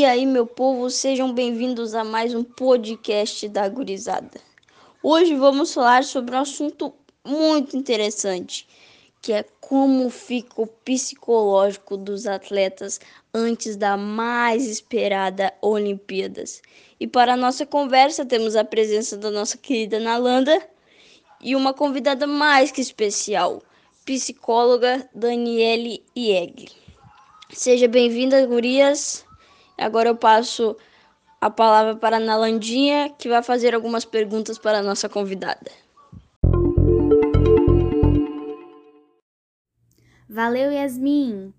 meu povo, sejam bem-vindos a mais um podcast da Gurizada. Hoje vamos falar sobre um assunto muito interessante, que é como fica o psicológico dos atletas antes da mais esperada Olimpíadas. E para a nossa conversa temos a presença da nossa querida Nalanda e uma convidada mais que especial, psicóloga Daniele Iegli. Seja bem-vinda, gurias. Agora eu passo a palavra para a Nalandinha, que vai fazer algumas perguntas para a nossa convidada. Valeu, Yasmin!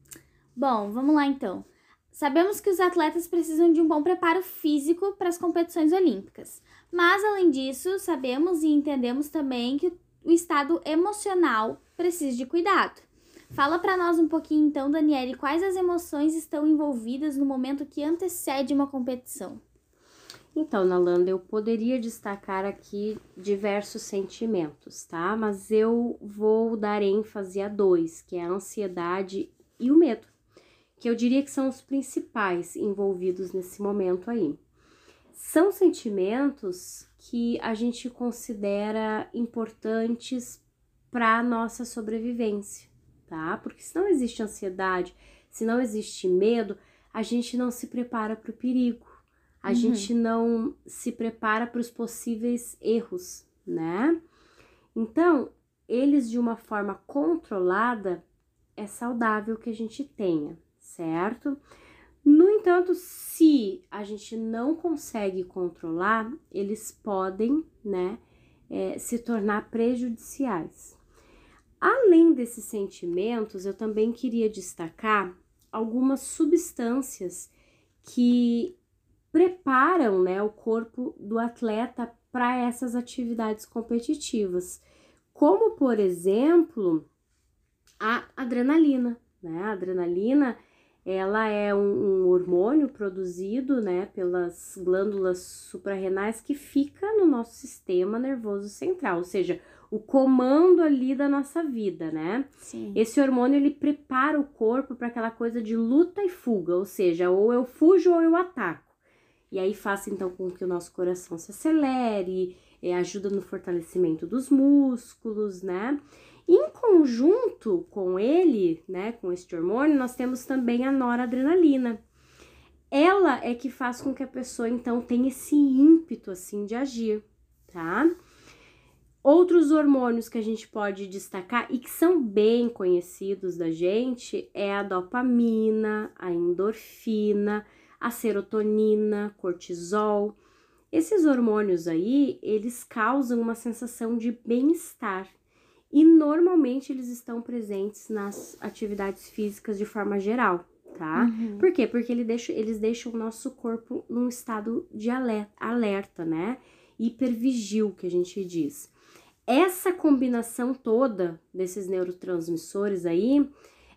Bom, vamos lá então. Sabemos que os atletas precisam de um bom preparo físico para as competições olímpicas, mas além disso, sabemos e entendemos também que o estado emocional precisa de cuidado. Fala para nós um pouquinho então, Daniele, quais as emoções estão envolvidas no momento que antecede uma competição? Então, Nalanda, eu poderia destacar aqui diversos sentimentos, tá? Mas eu vou dar ênfase a dois, que é a ansiedade e o medo, que eu diria que são os principais envolvidos nesse momento aí. São sentimentos que a gente considera importantes para a nossa sobrevivência tá? Porque se não existe ansiedade, se não existe medo, a gente não se prepara para o perigo, a uhum. gente não se prepara para os possíveis erros, né? Então, eles de uma forma controlada é saudável que a gente tenha, certo? No entanto, se a gente não consegue controlar, eles podem, né, é, se tornar prejudiciais. Além desses sentimentos, eu também queria destacar algumas substâncias que preparam né, o corpo do atleta para essas atividades competitivas, como por exemplo a adrenalina. Né? A adrenalina ela é um, um, hormônio produzido né, pelas glândulas suprarrenais que fica no nosso sistema nervoso central, ou seja, o comando ali da nossa vida, né? Sim. Esse hormônio ele prepara o corpo para aquela coisa de luta e fuga, ou seja, ou eu fujo ou eu ataco. E aí faz então com que o nosso coração se acelere, é, ajuda no fortalecimento dos músculos, né? Em conjunto com ele, né, com este hormônio, nós temos também a noradrenalina. Ela é que faz com que a pessoa então tenha esse ímpeto assim de agir, tá? Outros hormônios que a gente pode destacar e que são bem conhecidos da gente é a dopamina, a endorfina, a serotonina, cortisol. Esses hormônios aí, eles causam uma sensação de bem-estar e normalmente eles estão presentes nas atividades físicas de forma geral, tá? Uhum. Por quê? Porque ele deixa, eles deixam o nosso corpo num estado de alerta, alerta né? Hipervigil, que a gente diz. Essa combinação toda desses neurotransmissores aí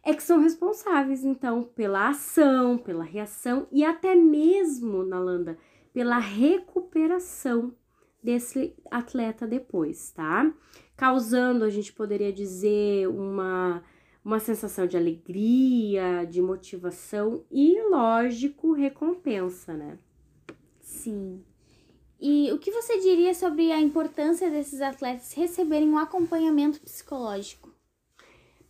é que são responsáveis, então, pela ação, pela reação e até mesmo, Nalanda, pela recuperação desse atleta depois, tá? Causando, a gente poderia dizer, uma, uma sensação de alegria, de motivação e, lógico, recompensa, né? Sim. E o que você diria sobre a importância desses atletas receberem um acompanhamento psicológico?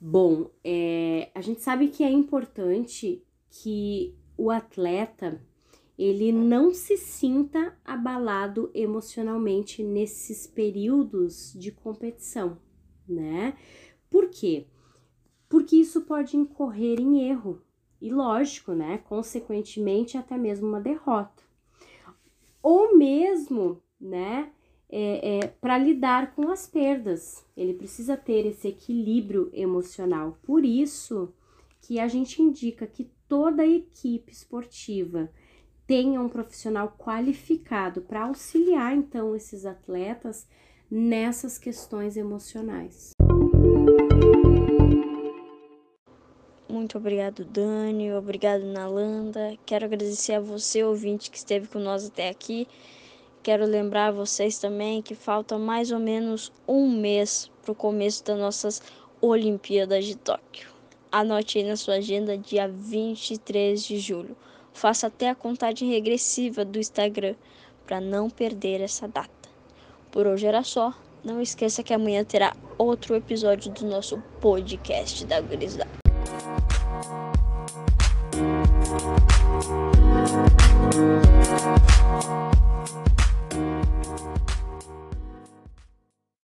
Bom, é, a gente sabe que é importante que o atleta ele não se sinta abalado emocionalmente nesses períodos de competição, né? Por quê? Porque isso pode incorrer em erro e, lógico, né? Consequentemente, até mesmo uma derrota ou mesmo, né, é, é, para lidar com as perdas. Ele precisa ter esse equilíbrio emocional. Por isso que a gente indica que toda equipe esportiva tenha um profissional qualificado para auxiliar então esses atletas nessas questões emocionais. Muito obrigado, Dani. Obrigado, Nalanda. Quero agradecer a você, ouvinte, que esteve com nós até aqui. Quero lembrar vocês também que falta mais ou menos um mês para o começo das nossas Olimpíadas de Tóquio. Anote aí na sua agenda, dia 23 de julho. Faça até a contagem regressiva do Instagram para não perder essa data. Por hoje era só. Não esqueça que amanhã terá outro episódio do nosso podcast da Gurizada.